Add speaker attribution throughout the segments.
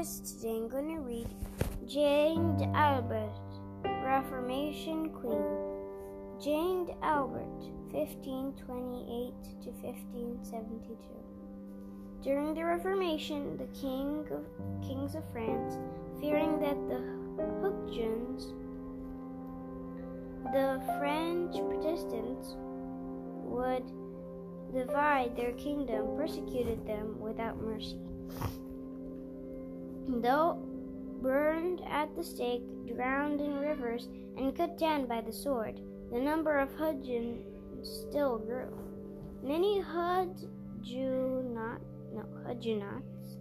Speaker 1: guys. Today I'm going to read Jane Albert, Reformation Queen. Jane Albert, 1528 to 1572. During the Reformation, the king of, kings of France, fearing that the Huguenots, the French Protestants, would divide their kingdom, persecuted them without mercy. Though burned at the stake, drowned in rivers, and cut down by the sword, the number of Huguenots still grew. Many Huguenots, no, Huguenots,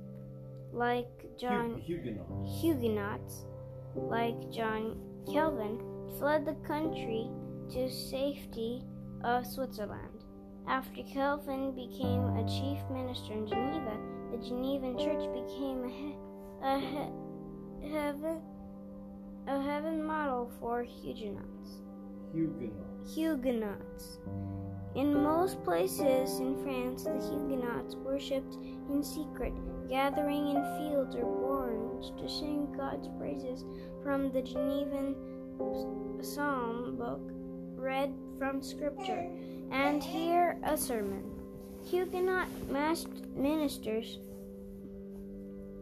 Speaker 1: like John
Speaker 2: Huguenots.
Speaker 1: Huguenots, like John Calvin, fled the country to safety of Switzerland. After Calvin became a chief minister in Geneva, the Genevan church became a, a he- heaven a heaven model for Huguenots.
Speaker 2: Huguenots.
Speaker 1: Huguenots. In most places in France, the Huguenots worshipped in secret, gathering in fields or barns to sing God's praises from the Genevan psalm book read from Scripture and hear a sermon. Huguenot masked ministers,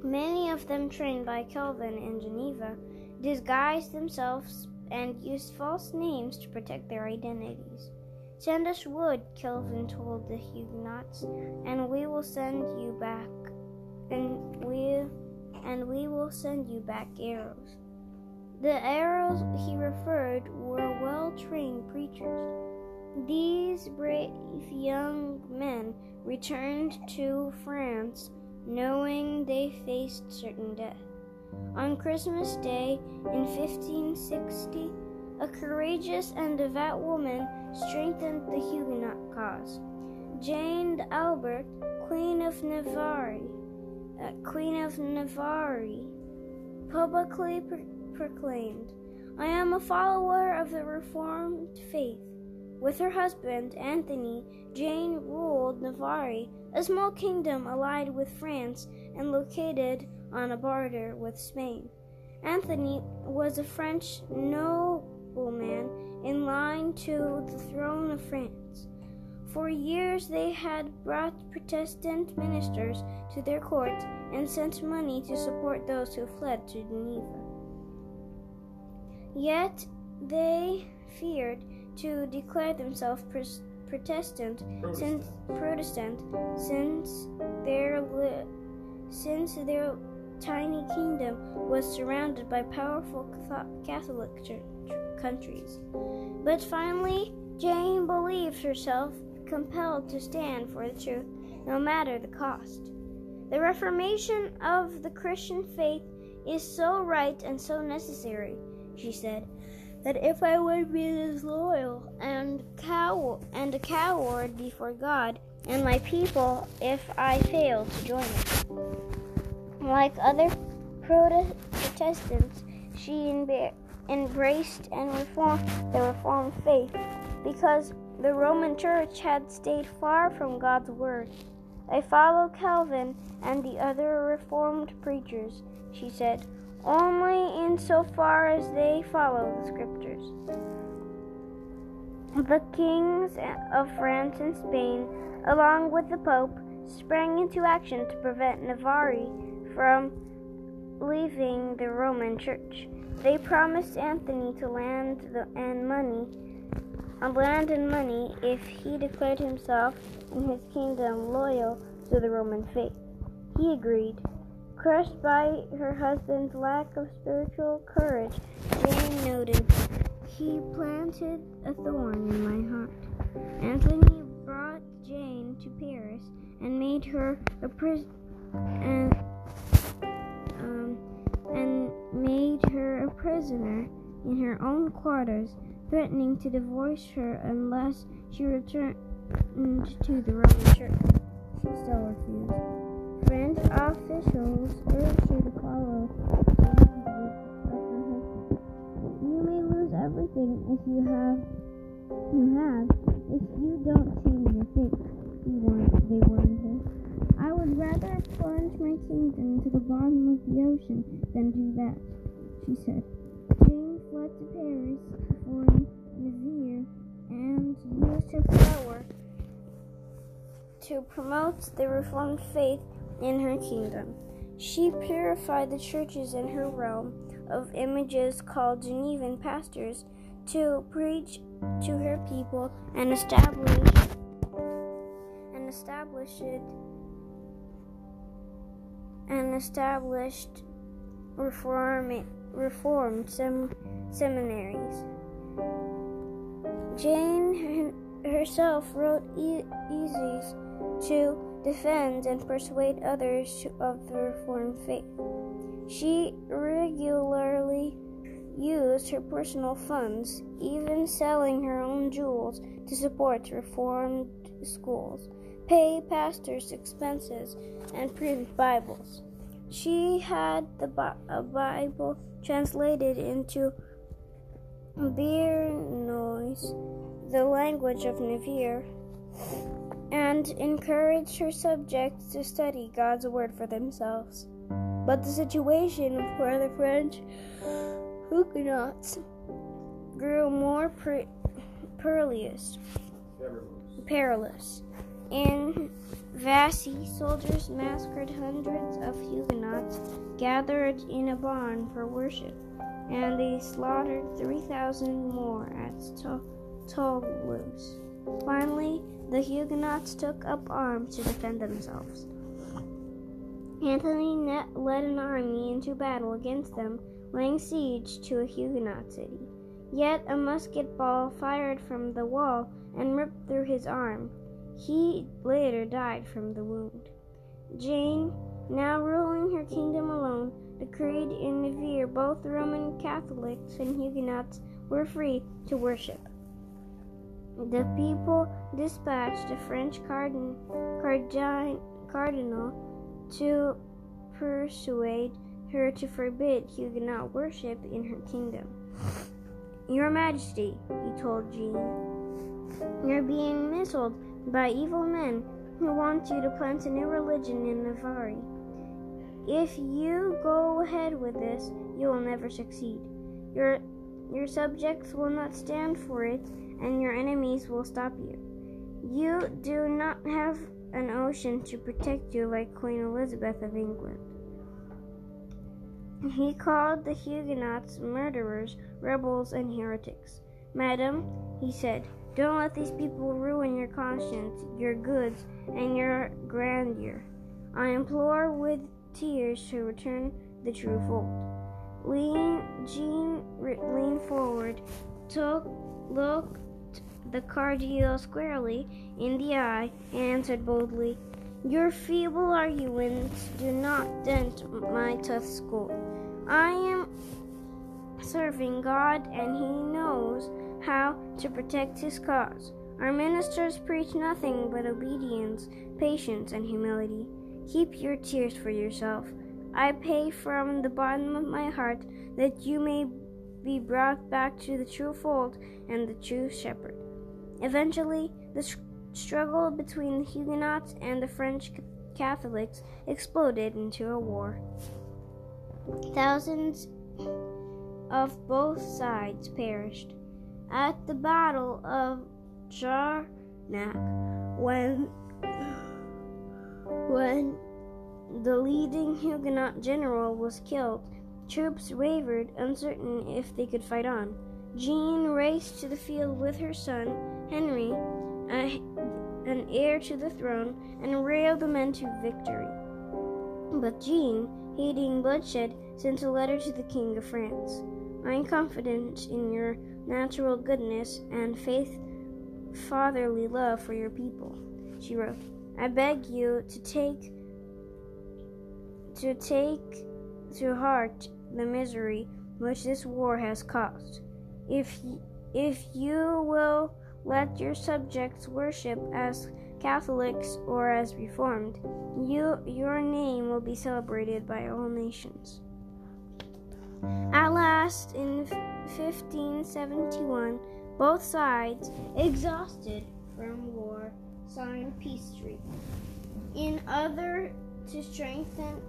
Speaker 1: many of them trained by Calvin in Geneva, disguised themselves and used false names to protect their identities. Send us wood, Calvin told the Huguenots, and we will send you back and we and we will send you back arrows. The arrows he referred were well trained preachers. These brave young men returned to France knowing they faced certain death. On Christmas Day in 1560, a courageous and devout woman strengthened the Huguenot cause. Jane Albert, Queen of Navarre, uh, Queen of Navarre, publicly pro- proclaimed, I am a follower of the Reformed faith. With her husband, Anthony, Jane ruled Navarre, a small kingdom allied with France and located on a border with Spain. Anthony was a French nobleman in line to the throne of France. For years they had brought Protestant ministers to their court and sent money to support those who fled to Geneva. Yet they feared to declare themselves pres- Protestant since Protestant since their li- since their tiny kingdom was surrounded by powerful Catholic church countries. But finally, Jane believed herself compelled to stand for the truth, no matter the cost. The reformation of the Christian faith is so right and so necessary, she said, that if I would be disloyal and cow and a coward before God and my people if I fail to join it. Like other Protestants, she embraced and reformed the Reformed faith because the Roman Church had stayed far from God's Word. I follow Calvin and the other Reformed preachers, she said, only insofar as they follow the Scriptures. The kings of France and Spain, along with the Pope, sprang into action to prevent Navarre from leaving the Roman Church. They promised Anthony to land the, and money, uh, land and money if he declared himself and his kingdom loyal to the Roman faith. He agreed. Crushed by her husband's lack of spiritual courage, Jane noted, He planted a thorn in my heart. Anthony brought Jane to Paris and made her a prisoner. And um, and made her a prisoner in her own quarters, threatening to divorce her unless she returned to the Roman Church. She still refused. French officials urged you to follow. You may lose everything if you have you have if you don't change the thing he want, they wanted. I would rather plunge my kingdom to the bottom of the ocean than do that, she said. Jane fled to Paris before Nazir and used her power to promote the Reformed faith in her kingdom. She purified the churches in her realm of images called Genevan pastors to preach to her people and establish and established and established reform reformed sem, seminaries. Jane herself wrote e- essays to defend and persuade others of the Reformed faith. She regularly used her personal funds, even selling her own jewels, to support Reformed schools, pay pastors' expenses, and print Bibles. She had the Bible translated into Bearnois, the language of Navier, and encouraged her subjects to study God's word for themselves. But the situation for the French Huguenots grew more perilous. Perilous. In Vassy, soldiers massacred hundreds of Huguenots gathered in a barn for worship, and they slaughtered 3,000 more at Toulouse. Finally, the Huguenots took up arms to defend themselves. Anthony led an army into battle against them, laying siege to a Huguenot city. Yet a musket ball fired from the wall and ripped through his arm. He later died from the wound. Jane, now ruling her kingdom alone, decreed in Navarre both Roman Catholics and Huguenots were free to worship. The people dispatched a French cardin, cardin, cardinal to persuade her to forbid Huguenot worship in her kingdom. Your Majesty, he told Jean, you're being misled by evil men who want you to plant a new religion in Navarre. If you go ahead with this, you will never succeed. Your, your subjects will not stand for it, and your enemies will stop you. You do not have an ocean to protect you like Queen Elizabeth of England. He called the Huguenots murderers, rebels, and heretics. Madam, he said, don't let these people ruin your conscience, your goods, and your grandeur. I implore with tears to return the true fold. Lean, Jean leaned forward, took, looked the cardinal squarely in the eye and answered boldly, Your feeble arguments do not dent my tough skull. I am serving God, and He knows how to protect His cause. Our ministers preach nothing but obedience, patience, and humility. Keep your tears for yourself. I pray from the bottom of my heart that you may be brought back to the true fold and the true shepherd. Eventually, the struggle between the Huguenots and the French Catholics exploded into a war. Thousands of both sides perished. At the Battle of Jarnac, when, when the leading Huguenot general was killed, troops wavered, uncertain if they could fight on. Jean raced to the field with her son, Henry, an heir to the throne, and railed the men to victory. But Jean, hating bloodshed, sent a letter to the King of France. I am confident in your natural goodness and faith fatherly love for your people, she wrote. I beg you to take to take to heart the misery which this war has caused. If, if you will let your subjects worship as Catholics or as Reformed, you, your name will be celebrated by all nations. At last, in 1571, both sides, exhausted from war, signed peace treaty. In order to strengthen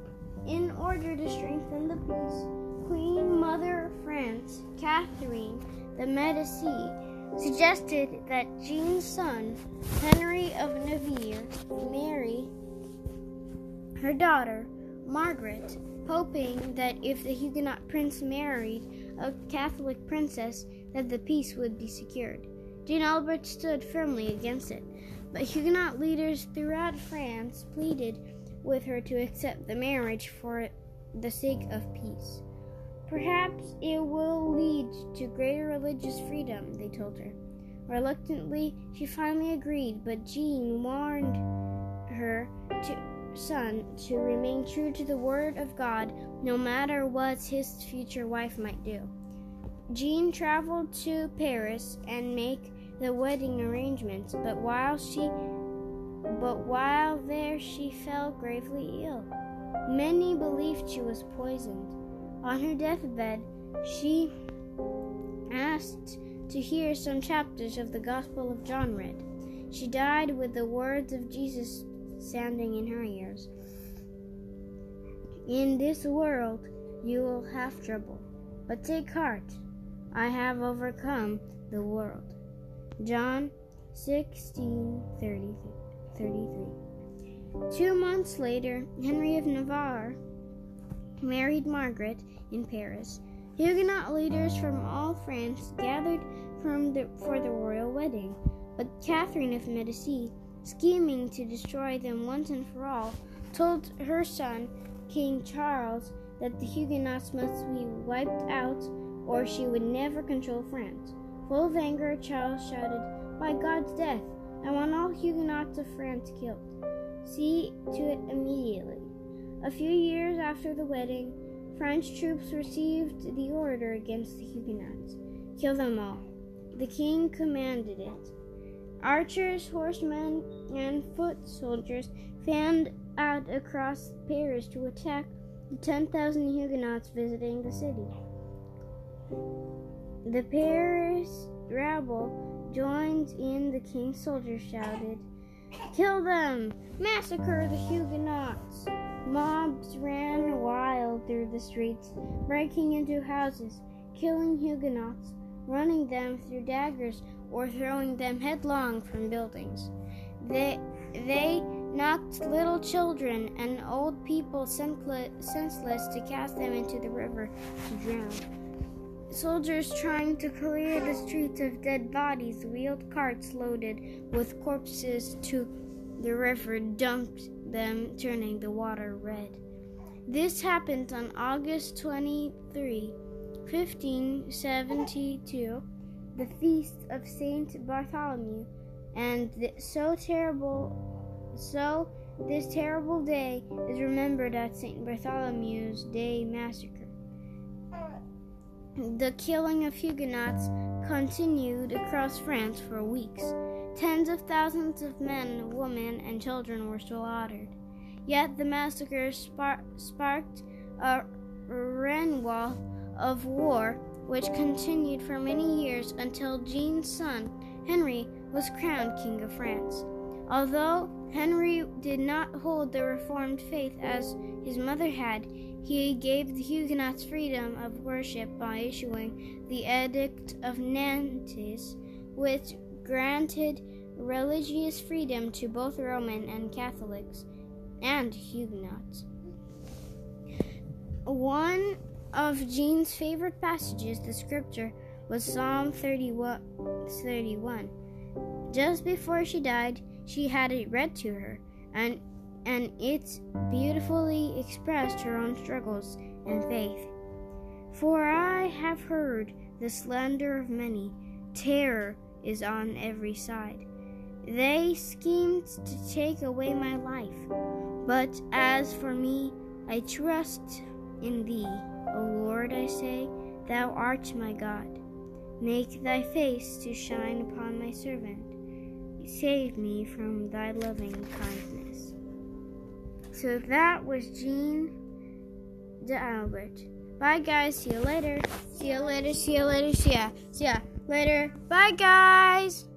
Speaker 1: In order to strengthen the peace, Queen Mother France, Catherine the Medici, suggested that Jean's son, Henry of Navarre, marry her daughter, Margaret, hoping that if the Huguenot prince married a Catholic princess, that the peace would be secured. Jean Albert stood firmly against it, but Huguenot leaders throughout France pleaded with her to accept the marriage for the sake of peace. Perhaps it will lead to greater religious freedom, they told her. Reluctantly, she finally agreed, but Jean warned her to, son to remain true to the word of God no matter what his future wife might do. Jean traveled to Paris and make the wedding arrangements, but while she but while there she fell gravely ill. Many believed she was poisoned. On her deathbed, she asked to hear some chapters of the Gospel of John read. She died with the words of Jesus sounding in her ears. In this world you will have trouble, but take heart. I have overcome the world. John 16 33. Two months later, Henry of Navarre married Margaret in Paris. Huguenot leaders from all France gathered the, for the royal wedding, but Catherine of Medici, scheming to destroy them once and for all, told her son, King Charles, that the Huguenots must be wiped out or she would never control France. Full of anger, Charles shouted, By God's death, I want all Huguenots of France killed. See to it immediately. A few years after the wedding, French troops received the order against the Huguenots kill them all. The king commanded it. Archers, horsemen, and foot soldiers fanned out across Paris to attack the 10,000 Huguenots visiting the city. The Paris rabble joined in, the king's soldiers shouted, Kill them! Massacre the Huguenots! Mobs ran wild through the streets, breaking into houses, killing Huguenots, running them through daggers, or throwing them headlong from buildings. They, they knocked little children and old people senseless to cast them into the river to drown. Soldiers trying to clear the streets of dead bodies wheeled carts loaded with corpses to the river, dumped them, turning the water red. This happened on August 23, 1572, the feast of Saint Bartholomew, and so terrible, so this terrible day is remembered at Saint Bartholomew's Day massacre. The killing of Huguenots continued across France for weeks. Tens of thousands of men, women, and children were slaughtered. Yet the massacre spar- sparked a renewal of war, which continued for many years until Jean's son, Henry, was crowned King of France. Although Henry did not hold the Reformed faith as his mother had, he gave the Huguenots freedom of worship by issuing the Edict of Nantes, which granted religious freedom to both Roman and Catholics and Huguenots. One of Jean's favorite passages, the scripture, was Psalm 31. 31. Just before she died, she had it read to her, and and it beautifully expressed her own struggles and faith. For I have heard the slander of many, terror is on every side. They schemed to take away my life, but as for me, I trust in thee, O Lord, I say, thou art my God. Make thy face to shine upon my servant. Save me from thy loving kindness. So that was Jean D'Albert. Bye, guys. See you later. See you later. See you later. See ya. See ya later. Bye, guys.